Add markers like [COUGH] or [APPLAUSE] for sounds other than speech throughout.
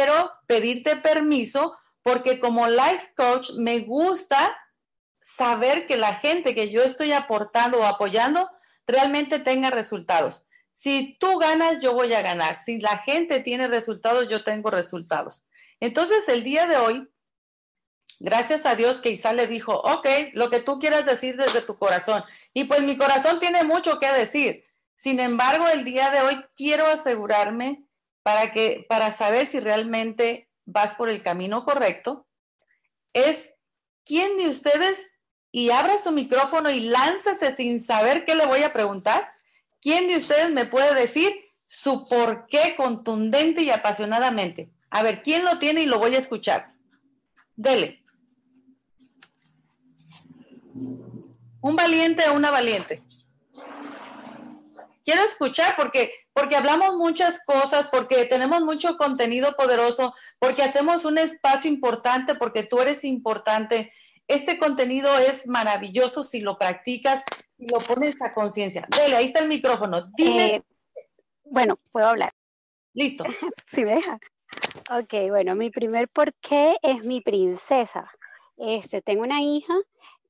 quiero pedirte permiso porque como life coach me gusta saber que la gente que yo estoy aportando o apoyando realmente tenga resultados. Si tú ganas, yo voy a ganar. Si la gente tiene resultados, yo tengo resultados. Entonces, el día de hoy, gracias a Dios que Isa le dijo, ok, lo que tú quieras decir desde tu corazón. Y pues mi corazón tiene mucho que decir. Sin embargo, el día de hoy quiero asegurarme para que, para saber si realmente vas por el camino correcto, es quién de ustedes y abra su micrófono y láncese sin saber qué le voy a preguntar. ¿Quién de ustedes me puede decir su por qué contundente y apasionadamente? A ver, ¿quién lo tiene y lo voy a escuchar? Dele. Un valiente o una valiente. Quiero escuchar porque porque hablamos muchas cosas, porque tenemos mucho contenido poderoso, porque hacemos un espacio importante, porque tú eres importante este contenido es maravilloso si lo practicas y lo pones a conciencia. Dele, ahí está el micrófono. Dime. Eh, bueno, puedo hablar. Listo. [LAUGHS] Si me deja. Ok, bueno, mi primer porqué es mi princesa. Este, tengo una hija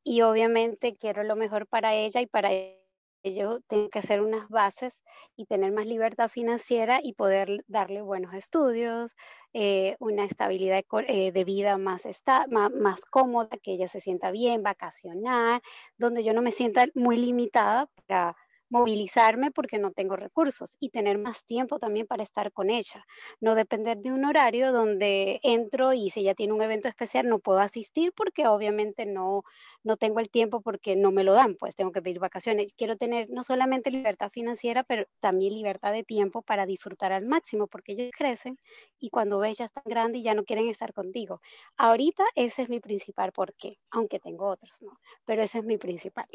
y obviamente quiero lo mejor para ella y para ella yo tengo que hacer unas bases y tener más libertad financiera y poder darle buenos estudios, eh, una estabilidad eh, de vida más, más, cómoda, que ella se sienta bien, vacacionar, donde yo no me sienta muy limitada para movilizarme porque no tengo recursos y tener más tiempo también para estar con ella. No depender de un horario donde entro y si ella tiene un evento especial no puedo asistir porque obviamente no, no tengo el tiempo porque no me lo dan, pues tengo que pedir vacaciones. Quiero tener no solamente libertad financiera, pero también libertad de tiempo para disfrutar al máximo porque ellos crecen y cuando ves ya están grandes y ya no quieren estar contigo. Ahorita ese es mi principal porqué, aunque tengo otros, ¿no? Pero ese es mi principal.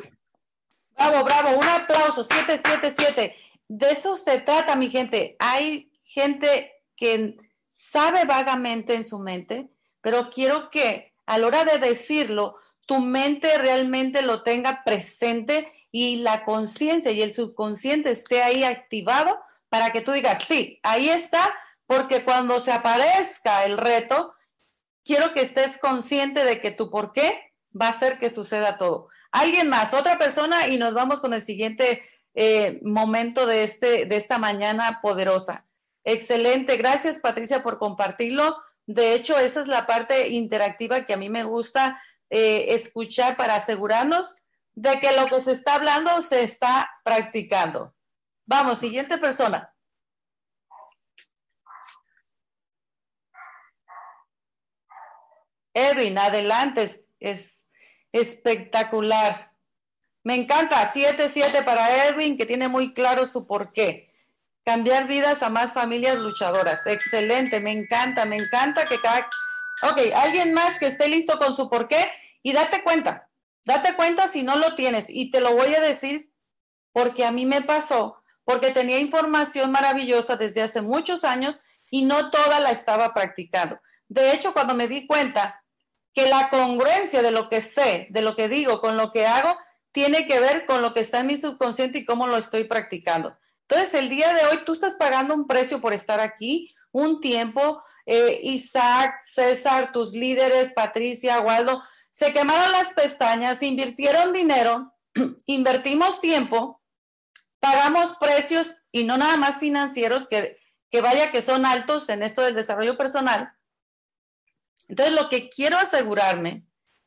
Bravo, bravo, un aplauso, 777. De eso se trata, mi gente. Hay gente que sabe vagamente en su mente, pero quiero que a la hora de decirlo, tu mente realmente lo tenga presente y la conciencia y el subconsciente esté ahí activado para que tú digas, sí, ahí está, porque cuando se aparezca el reto, quiero que estés consciente de que tu por qué va a hacer que suceda todo. Alguien más, otra persona y nos vamos con el siguiente eh, momento de, este, de esta mañana poderosa. Excelente, gracias Patricia por compartirlo. De hecho, esa es la parte interactiva que a mí me gusta eh, escuchar para asegurarnos de que lo que se está hablando se está practicando. Vamos, siguiente persona. Edwin, adelante. Espectacular. Me encanta. 7-7 para Edwin, que tiene muy claro su porqué. Cambiar vidas a más familias luchadoras. Excelente. Me encanta, me encanta que cada... Ok, alguien más que esté listo con su porqué y date cuenta. Date cuenta si no lo tienes. Y te lo voy a decir porque a mí me pasó, porque tenía información maravillosa desde hace muchos años y no toda la estaba practicando. De hecho, cuando me di cuenta que la congruencia de lo que sé, de lo que digo, con lo que hago, tiene que ver con lo que está en mi subconsciente y cómo lo estoy practicando. Entonces, el día de hoy tú estás pagando un precio por estar aquí, un tiempo. Eh, Isaac, César, tus líderes, Patricia, Waldo, se quemaron las pestañas, invirtieron dinero, [CLEARS THROAT] invertimos tiempo, pagamos precios y no nada más financieros, que, que vaya que son altos en esto del desarrollo personal, entonces, lo que quiero asegurarme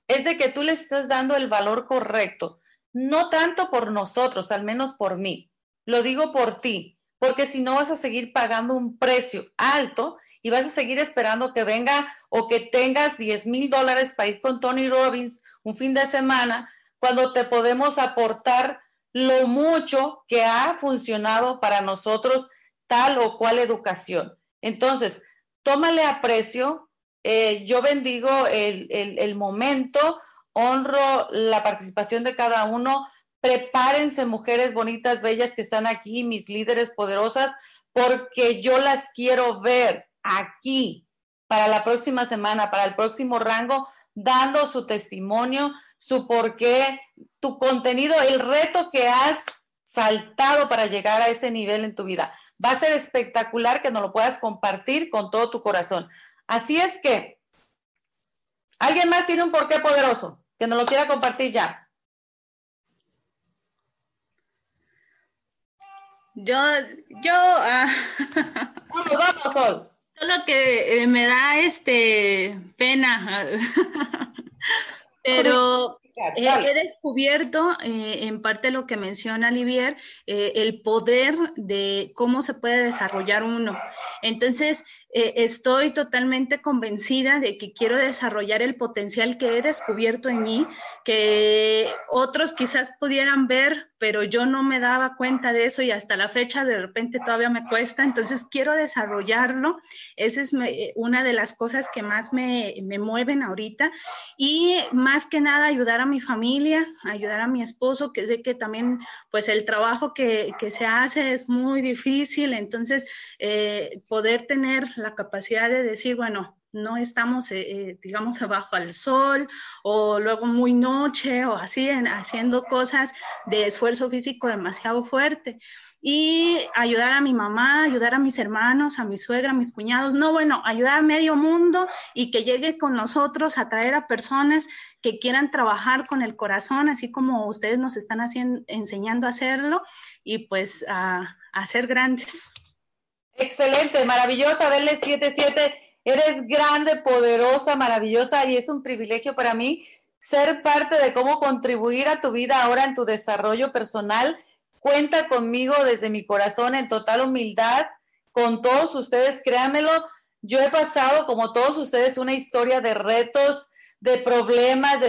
es de que tú le estés dando el valor correcto, no tanto por nosotros, al menos por mí, lo digo por ti, porque si no vas a seguir pagando un precio alto y vas a seguir esperando que venga o que tengas 10 mil dólares para ir con Tony Robbins un fin de semana, cuando te podemos aportar lo mucho que ha funcionado para nosotros tal o cual educación. Entonces, tómale aprecio, eh, yo bendigo el, momento, honro la participación de cada uno. Prepárense, mujeres bonitas, bellas que están aquí, mis líderes poderosas, porque yo las quiero ver aquí para la próxima semana, para el próximo rango, dando su testimonio, su por qué, tu contenido, el reto que has saltado para llegar a ese nivel en tu vida. Va a ser espectacular que nos lo puedas compartir con todo tu corazón. Así es que, ¿alguien más tiene un porqué poderoso que nos lo quiera compartir ya? Yo, yo, uh, [LAUGHS] vamos, vamos, Sol. Solo que eh, me da este pena, [LAUGHS] pero eh, he descubierto, eh, en parte lo que menciona Olivier, eh, el poder de cómo se puede desarrollar uno. Entonces, estoy totalmente convencida de que quiero desarrollar el potencial que he descubierto en mí, que otros quizás pudieran ver pero yo no me daba cuenta de eso y hasta la fecha de repente todavía me cuesta, entonces quiero desarrollarlo. Esa es una de las cosas que más me, me, mueven ahorita y más que nada ayudar a mi familia, ayudar a mi esposo, que sé que también pues el trabajo que, que se hace es muy difícil, entonces eh, poder tener la capacidad de decir, bueno, no estamos, eh, eh, digamos, abajo al sol o luego muy noche o así, haciendo cosas de esfuerzo físico demasiado fuerte. Y ayudar a mi mamá, ayudar a mis hermanos, a mi suegra, a mis cuñados, no, bueno, ayudar a medio mundo y que llegue con nosotros a traer a personas que quieran trabajar con el corazón, así como ustedes nos están haciendo, enseñando a hacerlo y pues a, a ser grandes. Excelente, maravillosa, verle 77 Eres grande, poderosa, maravillosa y es un privilegio para mí ser parte de cómo contribuir a tu vida ahora en tu desarrollo personal. Cuenta conmigo desde mi corazón en total humildad con todos ustedes, créanmelo. Yo he pasado, como todos ustedes, una historia de retos, de problemas,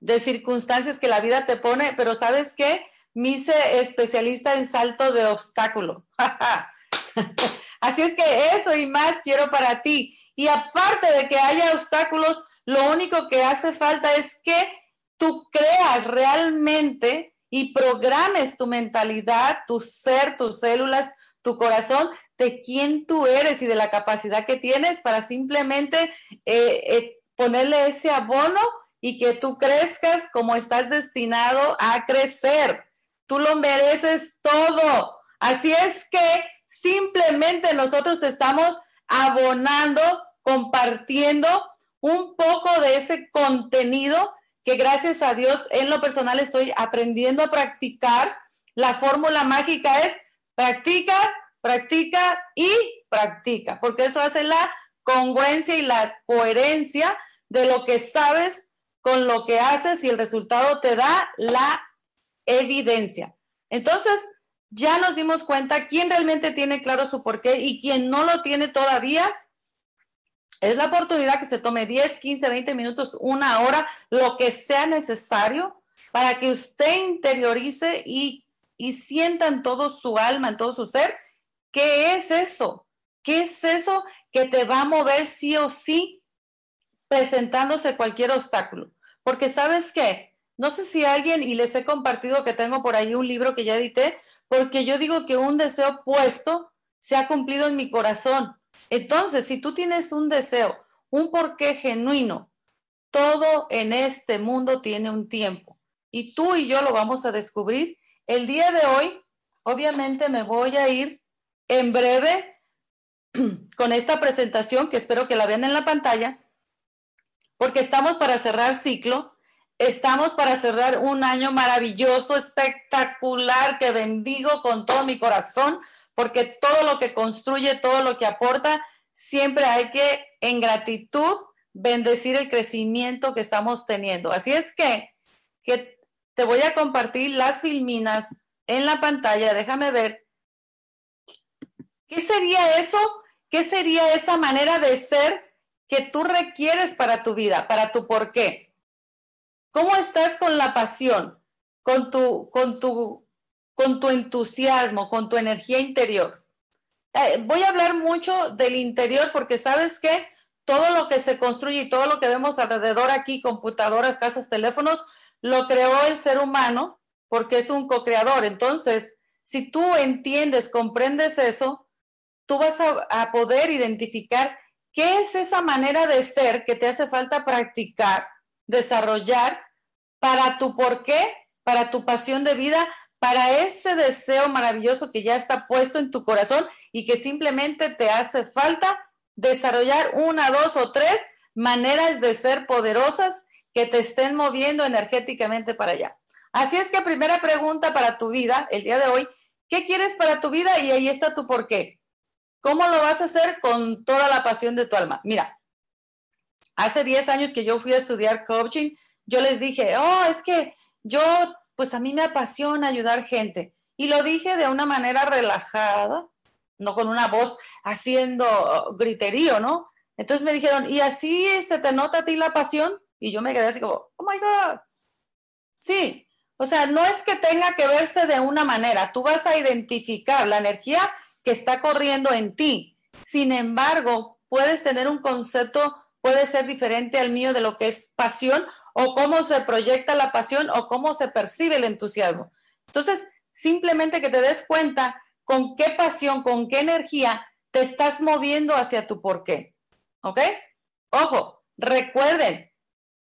de, circunstancias que la vida te pone, pero ¿sabes qué? Me hice especialista en salto de obstáculo. [LAUGHS] Así es que eso y más quiero para ti. Y aparte de que haya obstáculos, lo único que hace falta es que tú creas realmente y programes tu mentalidad, tu ser, tus células, tu corazón de quién tú eres y de la capacidad que tienes para simplemente eh, eh, ponerle ese abono y que tú crezcas como estás destinado a crecer. Tú lo mereces todo. Así es que Simplemente nosotros te estamos abonando, compartiendo un poco de ese contenido que gracias a Dios en lo personal estoy aprendiendo a practicar. La fórmula mágica es practica, practica y practica, porque eso hace la congruencia y la coherencia de lo que sabes con lo que haces y el resultado te da la evidencia. Entonces, ya nos dimos cuenta quién realmente tiene claro su porqué y quién no lo tiene todavía. Es la oportunidad que se tome 10, 15, 20 minutos, una hora, lo que sea necesario para que usted interiorice y, y sienta en todo su alma, en todo su ser, ¿qué es eso? ¿Qué es eso que te va a mover sí o sí presentándose cualquier obstáculo? Porque sabes qué, no sé si alguien, y les he compartido que tengo por ahí un libro que ya edité, porque yo digo que un deseo puesto se ha cumplido en mi corazón. Entonces, si tú tienes un deseo, un porqué genuino, todo en este mundo tiene un tiempo y tú y yo lo vamos a descubrir. El día de hoy, obviamente me voy a ir en breve [CLEARS THROAT] con esta presentación que espero que la vean en la pantalla, porque estamos para cerrar ciclo Estamos para cerrar un año maravilloso, espectacular, que bendigo con todo mi corazón, porque todo lo que construye, todo lo que aporta, siempre hay que, en gratitud, bendecir el crecimiento que estamos teniendo. Así es que, que te voy a compartir las filminas en la pantalla. Déjame ver. ¿Qué sería eso? ¿Qué sería esa manera de ser que tú requieres para tu vida, para tu por qué? ¿Cómo estás con la pasión, con tu, con tu, con tu entusiasmo, con tu energía interior? Eh, voy a hablar mucho del interior porque sabes que todo lo que se construye y todo lo que vemos alrededor aquí, computadoras, casas, teléfonos, lo creó el ser humano porque es un co-creador. Entonces, si tú entiendes, comprendes eso, tú vas a, a poder identificar qué es esa manera de ser que te hace falta practicar desarrollar para tu por qué, para tu pasión de vida, para ese deseo maravilloso que ya está puesto en tu corazón y que simplemente te hace falta desarrollar una, dos o tres maneras de ser poderosas que te estén moviendo energéticamente para allá. Así es que primera pregunta para tu vida el día de hoy, ¿qué quieres para tu vida? Y ahí está tu por qué. ¿Cómo lo vas a hacer con toda la pasión de tu alma? Mira, hace 10 años que yo fui a estudiar coaching, yo les dije, oh, es que yo, pues a mí me apasiona ayudar gente. Y lo dije de una manera relajada, no con una voz haciendo griterío, ¿no? Entonces me dijeron, ¿y así se te nota a ti la pasión? Y yo me quedé así como, oh my God. Sí, o sea, no es que tenga que verse de una manera, tú vas a identificar la energía que está corriendo en ti. Sin embargo, puedes tener un concepto, puede ser diferente al mío de lo que es pasión o cómo se proyecta la pasión o cómo se percibe el entusiasmo. Entonces, simplemente que te des cuenta con qué pasión, con qué energía te estás moviendo hacia tu porqué. ¿Ok? Ojo, recuerden,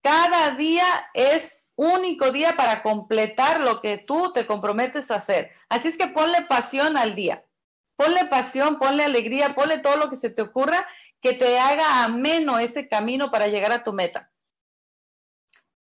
cada día es único día para completar lo que tú te comprometes a hacer. Así es que ponle pasión al día. Ponle pasión, ponle alegría, ponle todo lo que se te ocurra que te haga ameno ese camino para llegar a tu meta.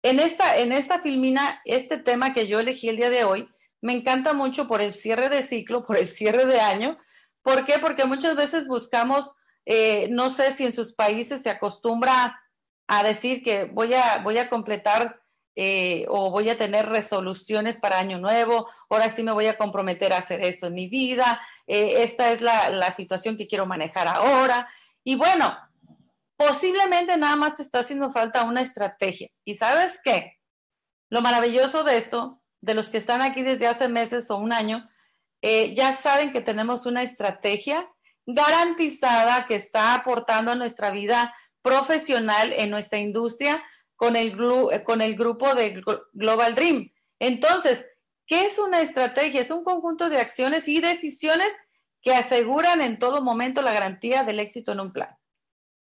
En esta, en esta filmina, este tema que yo elegí el día de hoy, me encanta mucho por el cierre de ciclo, por el cierre de año. ¿Por qué? Porque muchas veces buscamos, eh, no sé si en sus países se acostumbra a decir que voy a, voy a completar eh, o voy a tener resoluciones para año nuevo, ahora sí me voy a comprometer a hacer esto en mi vida, eh, esta es la, la situación que quiero manejar ahora. Y bueno, posiblemente nada más te está haciendo falta una estrategia. ¿Y sabes qué? Lo maravilloso de esto, de los que están aquí desde hace meses o un año, eh, ya saben que tenemos una estrategia garantizada que está aportando a nuestra vida profesional en nuestra industria con el, con el grupo de Global Dream. Entonces, ¿qué es una estrategia? Es un conjunto de acciones y decisiones que aseguran en todo momento la garantía del éxito en un plan.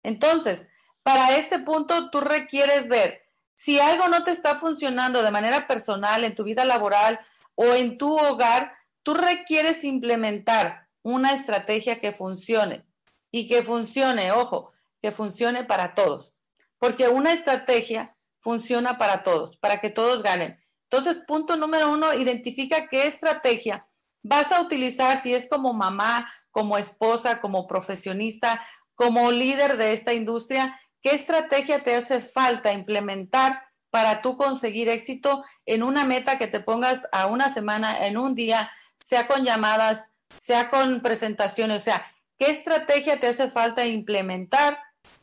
Entonces, para este punto tú requieres ver si algo no te está funcionando de manera personal en tu vida laboral o en tu hogar, tú requieres implementar una estrategia que funcione y que funcione, ojo, que funcione para todos. Porque una estrategia funciona para todos, para que todos ganen. Entonces, punto número uno, identifica qué estrategia vas a utilizar si es como mamá, como esposa, como profesionista como líder de esta industria, ¿qué estrategia te hace falta implementar para tú conseguir éxito en una meta que te pongas a una semana, en un día, sea con llamadas, sea con presentaciones? O sea, ¿qué estrategia te hace falta implementar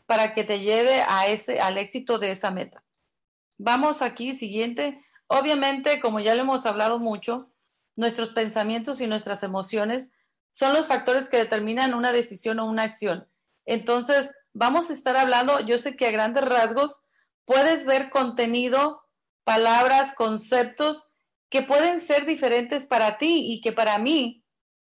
para que te lleve a ese, al éxito de esa meta? Vamos aquí, siguiente. Obviamente, como ya lo hemos hablado mucho, nuestros pensamientos y nuestras emociones son los factores que determinan una decisión o una acción. Entonces, vamos a estar hablando, yo sé que a grandes rasgos puedes ver contenido, palabras, conceptos que pueden ser diferentes para ti y que para mí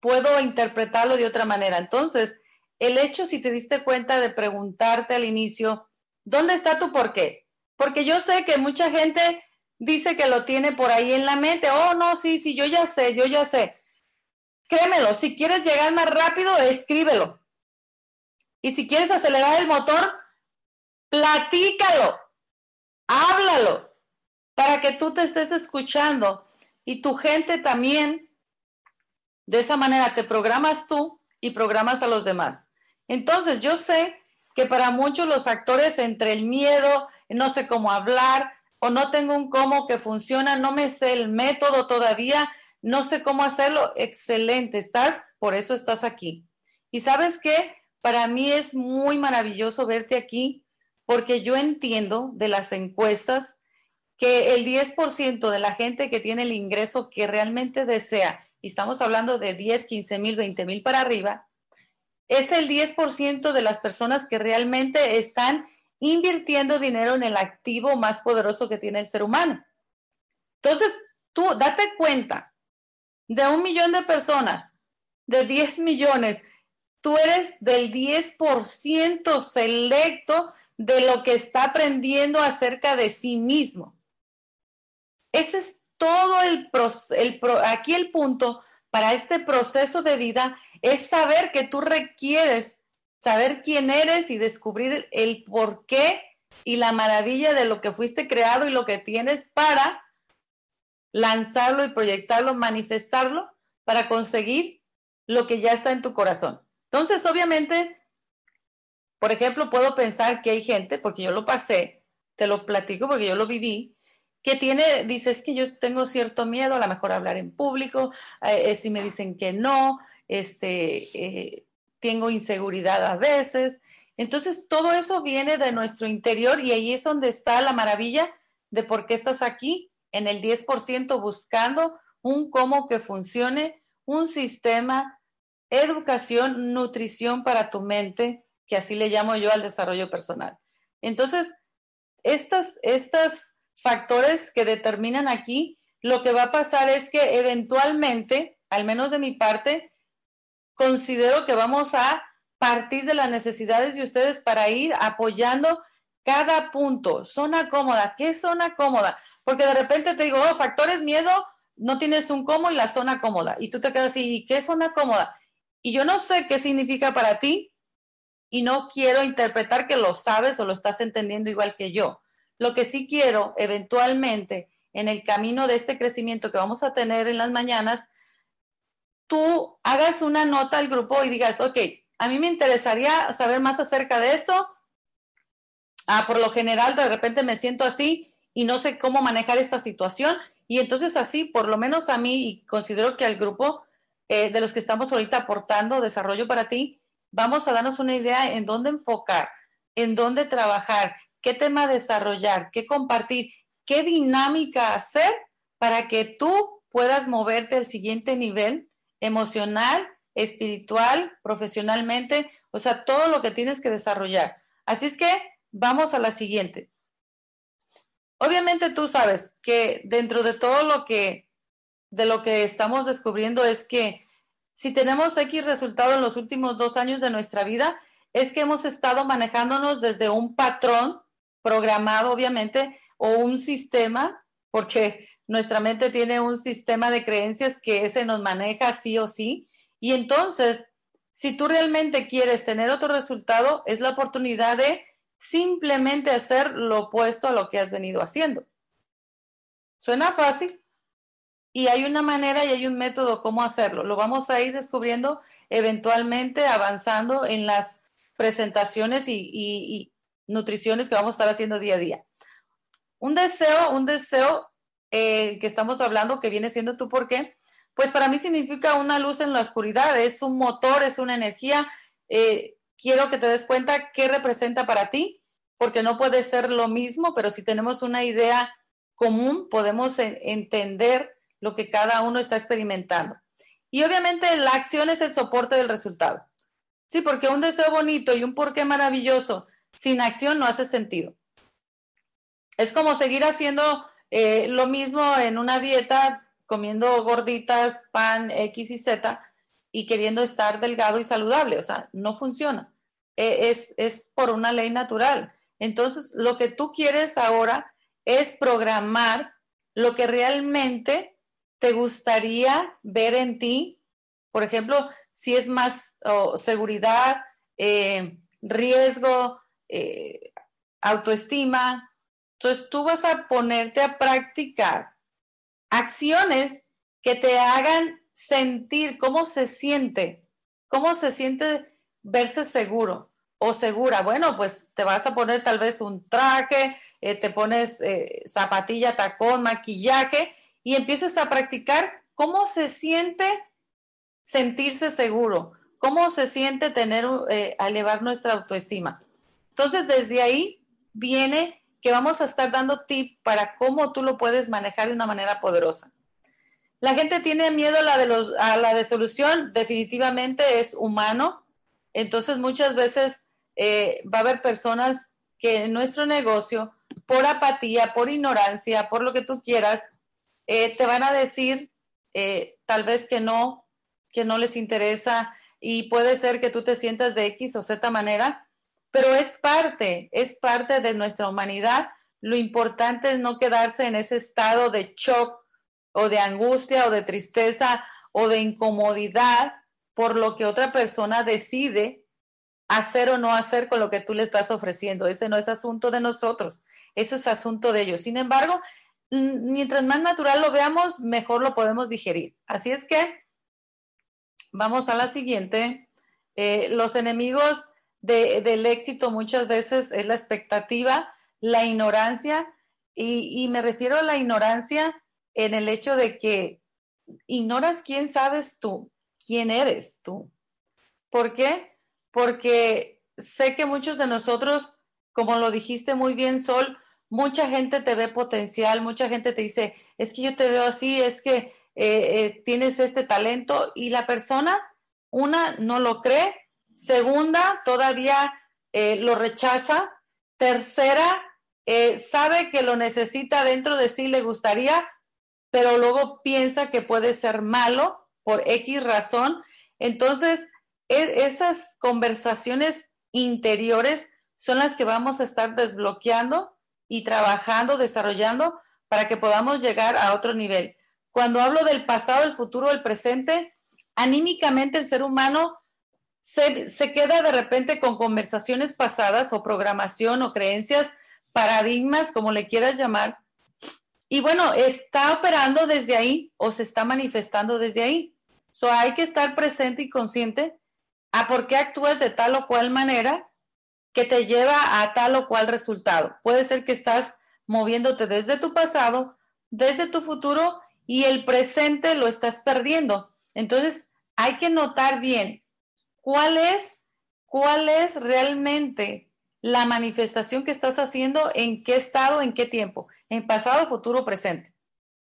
puedo interpretarlo de otra manera. Entonces, el hecho, si te diste cuenta de preguntarte al inicio, ¿dónde está tu por qué? Porque yo sé que mucha gente dice que lo tiene por ahí en la mente. Oh, no, sí, sí, yo ya sé, yo ya sé. Créemelo, si quieres llegar más rápido, escríbelo. Y si quieres acelerar el motor, platícalo, háblalo, para que tú te estés escuchando y tu gente también. De esa manera te programas tú y programas a los demás. Entonces, yo sé que para muchos los actores entre el miedo, no sé cómo hablar o no tengo un cómo que funciona, no me sé el método todavía, no sé cómo hacerlo, excelente, estás, por eso estás aquí. Y sabes qué, para mí es muy maravilloso verte aquí porque yo entiendo de las encuestas que el 10% de la gente que tiene el ingreso que realmente desea, y estamos hablando de 10, 15 mil, 20 mil para arriba, es el 10% de las personas que realmente están invirtiendo dinero en el activo más poderoso que tiene el ser humano. Entonces, tú date cuenta de un millón de personas, de 10 millones, tú eres del 10% selecto de lo que está aprendiendo acerca de sí mismo. Ese es todo el, el aquí el punto para este proceso de vida es saber que tú requieres saber quién eres y descubrir el por qué y la maravilla de lo que fuiste creado y lo que tienes para lanzarlo y proyectarlo, manifestarlo para conseguir lo que ya está en tu corazón. Entonces, obviamente, por ejemplo, puedo pensar que hay gente, porque yo lo pasé, te lo platico porque yo lo viví, que tiene, dices que yo tengo cierto miedo a lo mejor hablar en público, eh, eh, si me dicen que no, este, eh, tengo inseguridad a veces. Entonces, todo eso viene de nuestro interior y ahí es donde está la maravilla de por qué estás aquí en el 10% buscando un cómo que funcione, un sistema, educación, nutrición para tu mente, que así le llamo yo al desarrollo personal. Entonces, estas, estos factores que determinan aquí, lo que va a pasar es que eventualmente, al menos de mi parte, considero que vamos a partir de las necesidades de ustedes para ir apoyando cada punto. Zona cómoda. ¿Qué zona cómoda? Porque de repente te digo, oh, factores miedo, no tienes un cómo y la zona cómoda. Y tú te quedas así, ¿y qué zona cómoda? Y yo no sé qué significa para ti, y no quiero interpretar que lo sabes o lo estás entendiendo igual que yo. Lo que sí quiero eventualmente en el camino de este crecimiento que vamos a tener en las mañanas, tú hagas una nota al grupo y digas, ok, a mí me interesaría saber más acerca de esto. Ah, por lo general, de repente me siento así y no sé cómo manejar esta situación. Y entonces así, por lo menos a mí, y considero que al grupo eh, de los que estamos ahorita aportando desarrollo para ti, vamos a darnos una idea en dónde enfocar, en dónde trabajar, qué tema desarrollar, qué compartir, qué dinámica hacer para que tú puedas moverte al siguiente nivel emocional, espiritual, profesionalmente, o sea, todo lo que tienes que desarrollar. Así es que vamos a la siguiente. Obviamente tú sabes que dentro de todo lo que de lo que estamos descubriendo es que si tenemos X resultado en los últimos dos años de nuestra vida, es que hemos estado manejándonos desde un patrón programado, obviamente, o un sistema, porque nuestra mente tiene un sistema de creencias que ese nos maneja sí o sí. Y entonces, si tú realmente quieres tener otro resultado, es la oportunidad de simplemente hacer lo opuesto a lo que has venido haciendo. Suena fácil, y hay una manera y hay un método cómo hacerlo. Lo vamos a ir descubriendo eventualmente avanzando en las presentaciones y, nutriciones que vamos a estar haciendo día a día. Un deseo, un deseo eh, que estamos hablando que viene siendo tú por qué, pues para mí significa una luz en la oscuridad, es un motor, es una energía. Eh, quiero que te des cuenta qué representa para ti, porque no puede ser lo mismo, pero si tenemos una idea común, podemos entender lo que cada uno está experimentando. Y obviamente la acción es el soporte del resultado. Sí, porque un deseo bonito y un porqué maravilloso sin acción no hace sentido. Es como seguir haciendo eh, lo mismo en una dieta, comiendo gorditas, pan X y Z y queriendo estar delgado y saludable. O sea, no funciona. E, es, es por una ley natural. Entonces, lo que tú quieres ahora es programar lo que realmente te gustaría ver en ti? Por ejemplo, si es más seguridad, eh, riesgo, eh, autoestima. Entonces tú vas a ponerte a practicar acciones que te hagan sentir cómo se siente, cómo se siente verse seguro o segura. Bueno, pues te vas a poner tal vez un traje, eh, te pones zapatilla, tacón, maquillaje y empieces a practicar cómo se siente sentirse seguro, cómo se siente tener, eh, elevar nuestra autoestima. Entonces, desde ahí viene que vamos a estar dando tips para cómo tú lo puedes manejar de una manera poderosa. La gente tiene miedo a la de los, a la solución, definitivamente es humano. Entonces, muchas veces eh, va a haber personas que en nuestro negocio, por apatía, por ignorancia, por lo que tú quieras, eh, te van a decir eh, tal vez que no, que no les interesa y puede ser que tú te sientas de X o Z manera, pero es parte, es parte de nuestra humanidad. Lo importante es no quedarse en ese estado de shock o de angustia o de tristeza o de incomodidad por lo que otra persona decide hacer o no hacer con lo que tú le estás ofreciendo. Ese no es asunto de nosotros, eso es asunto de ellos. Sin embargo, mientras más natural lo veamos, mejor lo podemos digerir. Así es que vamos a la siguiente. Eh, los enemigos del éxito muchas veces es la expectativa, la ignorancia, y, y me refiero a la ignorancia en el hecho de que ignoras quién sabes tú, quién eres tú. ¿Por qué? Porque sé que muchos de nosotros, como lo dijiste muy bien, Sol, mucha gente te ve potencial, mucha gente te dice, es que yo te veo así, es que eh, eh, tienes este talento y la persona, una, no lo cree, segunda, todavía eh, lo rechaza, tercera, sabe que lo necesita dentro de sí, le gustaría, pero luego piensa que puede ser malo por X razón. Entonces, e, esas conversaciones interiores son las que vamos a estar desbloqueando y trabajando, desarrollando para que podamos llegar a otro nivel. Cuando hablo del pasado, el futuro, el presente, anímicamente el ser humano se, se, queda de repente con conversaciones pasadas o programación o creencias, paradigmas, como le quieras llamar, y bueno, está operando desde ahí o se está manifestando desde ahí. So, hay que estar presente y consciente a por qué actúas de tal o cual manera que te lleva a tal o cual resultado. Puede ser que estás moviéndote desde tu pasado, desde tu futuro y el presente lo estás perdiendo. Entonces, hay que notar bien cuál es, cuál es realmente la manifestación que estás haciendo, en qué estado, en qué tiempo, en pasado, futuro, presente.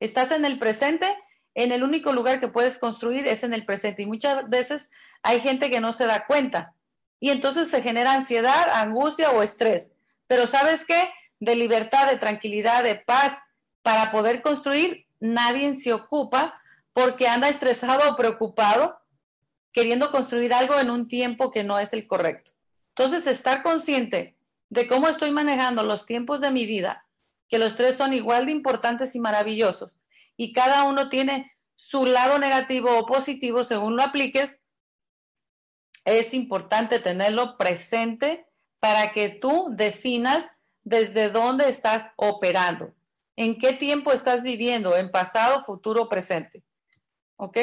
Estás en el presente, en el único lugar que puedes construir es en el presente. Y muchas veces hay gente que no se da cuenta. Y entonces se genera ansiedad, angustia o estrés. Pero sabes qué? De libertad, de tranquilidad, de paz, para poder construir, nadie se ocupa porque anda estresado o preocupado queriendo construir algo en un tiempo que no es el correcto. Entonces, estar consciente de cómo estoy manejando los tiempos de mi vida, que los tres son igual de importantes y maravillosos, y cada uno tiene su lado negativo o positivo según lo apliques, es importante tenerlo presente para que tú definas desde dónde estás operando, en qué tiempo estás viviendo, en pasado, futuro, presente. ¿Ok?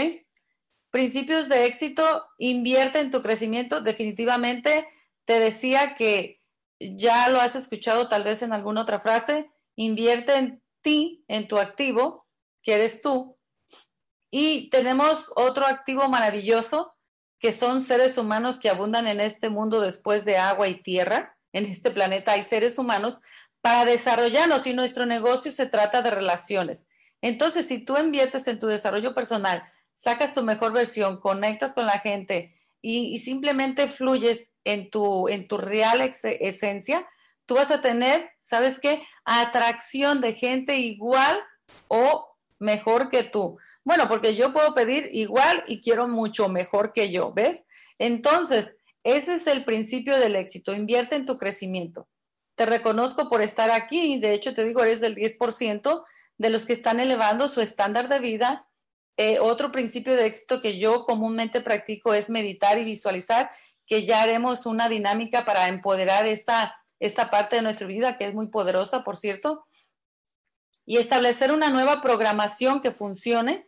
Principios de éxito, invierte en tu crecimiento definitivamente te decía que ya lo has escuchado tal vez en alguna otra frase, invierte en ti, en tu activo, que eres tú. Y tenemos otro activo maravilloso, que son seres humanos que abundan en este mundo después de agua y tierra. En este planeta hay seres humanos para desarrollarnos y nuestro negocio se trata de relaciones. Entonces, si tú inviertes en tu desarrollo personal, sacas tu mejor versión, conectas con la gente y, simplemente fluyes en tu, en tu real esencia, tú vas a tener, ¿sabes qué? Atracción de gente igual o mejor que tú. Bueno, porque yo puedo pedir igual y quiero mucho mejor que yo, ¿ves? Entonces, ese es el principio del éxito. Invierte en tu crecimiento. Te reconozco por estar aquí. De hecho, te digo, eres del 10% de los que están elevando su estándar de vida. Eh, otro principio de éxito que yo comúnmente practico es meditar y visualizar que ya haremos una dinámica para empoderar esta, esta parte de nuestra vida, que es muy poderosa, por cierto, y establecer una nueva programación que funcione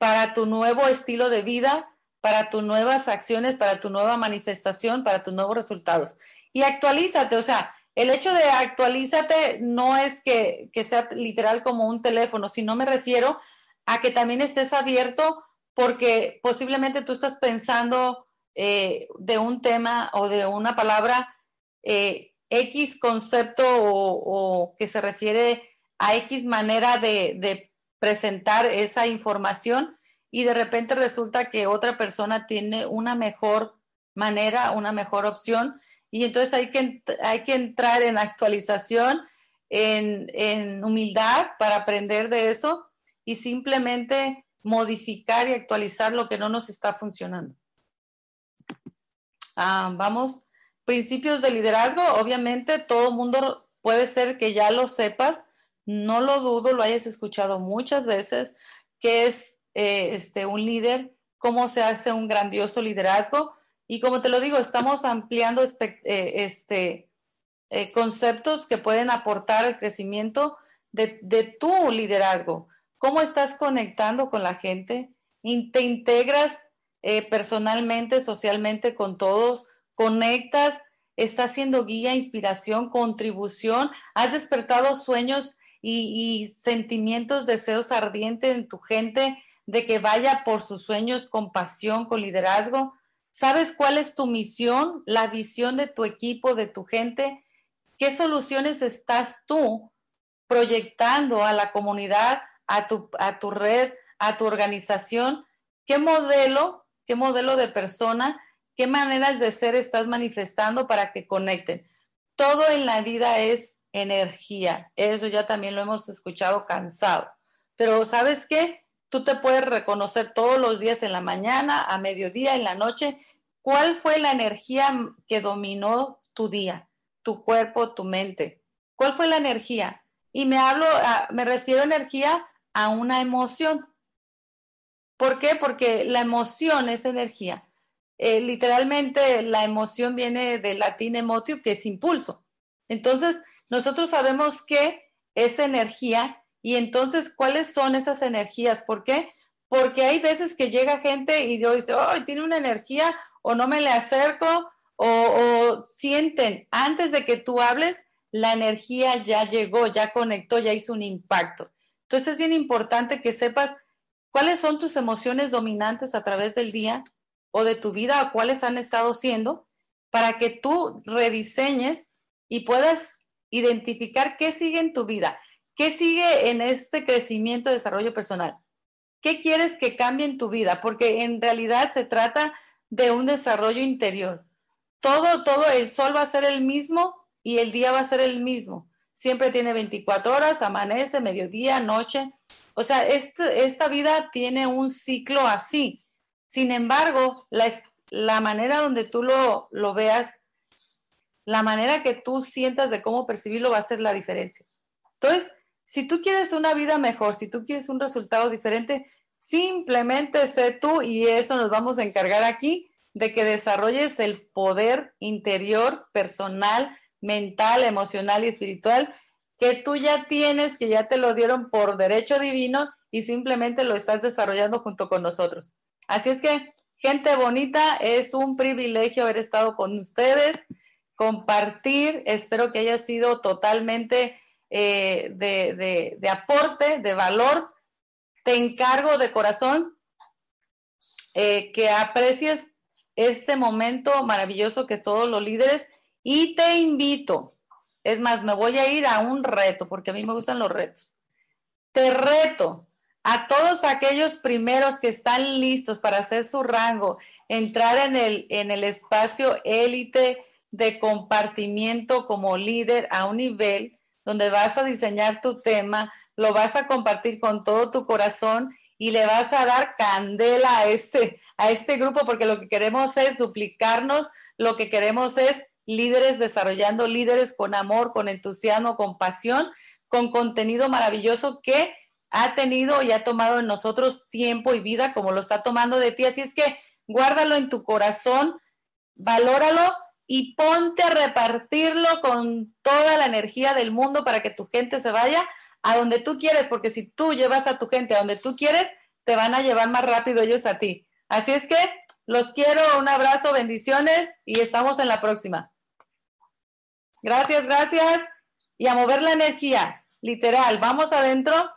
para tu nuevo estilo de vida, para tus nuevas acciones, para tu nueva manifestación, para tus nuevos resultados. Y actualízate, o sea, el hecho de actualízate no es que, que sea literal como un teléfono, sino me refiero a que también estés abierto porque posiblemente tú estás pensando eh, de un tema o de una palabra eh, X concepto o, que se refiere a X manera de, presentar esa información y de repente resulta que otra persona tiene una mejor manera, una mejor opción y entonces hay que, hay que entrar en actualización, en, en humildad para aprender de eso y simplemente modificar y actualizar lo que no nos está funcionando. Ah, vamos, principios de liderazgo, obviamente todo mundo puede ser que ya lo sepas, no lo dudo, lo hayas escuchado muchas veces, qué es eh, este, un líder, cómo se hace un grandioso liderazgo. Y como te lo digo, estamos ampliando eh, este, eh, conceptos que pueden aportar al crecimiento de, tu liderazgo. ¿Cómo estás conectando con la gente? ¿Te integras personalmente, socialmente con todos? ¿Conectas? ¿Estás siendo guía, inspiración, contribución? ¿Has despertado sueños y, sentimientos, deseos ardientes en tu gente de que vaya por sus sueños con pasión, con liderazgo. ¿Sabes cuál es tu misión, la visión de tu equipo, de tu gente? ¿Qué soluciones estás tú proyectando a la comunidad, a tu, a tu red, a tu organización? ¿Qué modelo, qué modelo de persona, qué maneras de ser estás manifestando para que conecten? Todo en la vida es energía. Eso ya también lo hemos escuchado cansado. Pero ¿sabes qué? Tú te puedes reconocer todos los días en la mañana, a mediodía, en la noche, cuál fue la energía que dominó tu día, tu cuerpo, tu mente. ¿Cuál fue la energía? Y me hablo, me refiero a energía a una emoción. ¿Por qué? Porque la emoción es energía. Eh, literalmente la emoción viene del latín emotio, que es impulso. Entonces, nosotros sabemos que es energía y entonces, ¿cuáles son esas energías? ¿Por qué? Porque hay veces que llega gente y dice, oh, tiene una energía o no me le acerco o, o sienten antes de que tú hables, la energía ya llegó, ya conectó, ya hizo un impacto. Entonces es bien importante que sepas cuáles son tus emociones dominantes a través del día o de tu vida o cuáles han estado siendo para que tú rediseñes y puedas identificar qué sigue en tu vida, qué sigue en este crecimiento, desarrollo personal. ¿Qué quieres que cambie en tu vida? Porque en realidad se trata de un desarrollo interior. Todo, todo, el sol va a ser el mismo y el día va a ser el mismo. Siempre tiene 24 horas, amanece, mediodía, noche. O sea, este, esta vida tiene un ciclo así. Sin embargo, la, la manera donde tú lo, lo veas la manera que tú sientas de cómo percibirlo va a ser la diferencia. Entonces, si tú quieres una vida mejor, si tú quieres un resultado diferente, simplemente sé tú y eso nos vamos a encargar aquí de que desarrolles el poder interior, personal, mental, emocional y espiritual que tú ya tienes, que ya te lo dieron por derecho divino y simplemente lo estás desarrollando junto con nosotros. Así es que, gente bonita, es un privilegio haber estado con ustedes compartir. Espero que haya sido totalmente eh, de, aporte, de valor. Te encargo de corazón eh, que aprecies este momento maravilloso que todos los líderes y te invito. Es más, me voy a ir a un reto porque a mí me gustan los retos. Te reto a todos aquellos primeros que están listos para hacer su rango, entrar en el, en el espacio élite de compartimiento como líder a un nivel donde vas a diseñar tu tema, lo vas a compartir con todo tu corazón y le vas a dar candela a este, a este grupo porque lo que queremos es duplicarnos, lo que queremos es líderes desarrollando líderes con amor, con entusiasmo, con pasión, con contenido maravilloso que ha tenido y ha tomado en nosotros tiempo y vida como lo está tomando de ti. Así es que guárdalo en tu corazón, valóralo y ponte a repartirlo con toda la energía del mundo para que tu gente se vaya a donde tú quieres, porque si tú llevas a tu gente a donde tú quieres, te van a llevar más rápido ellos a ti. Así es que los quiero, un abrazo, bendiciones y estamos en la próxima. Gracias, gracias. Y a mover la energía, literal, vamos adentro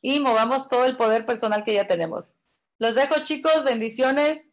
y movamos todo el poder personal que ya tenemos. Los dejo chicos, bendiciones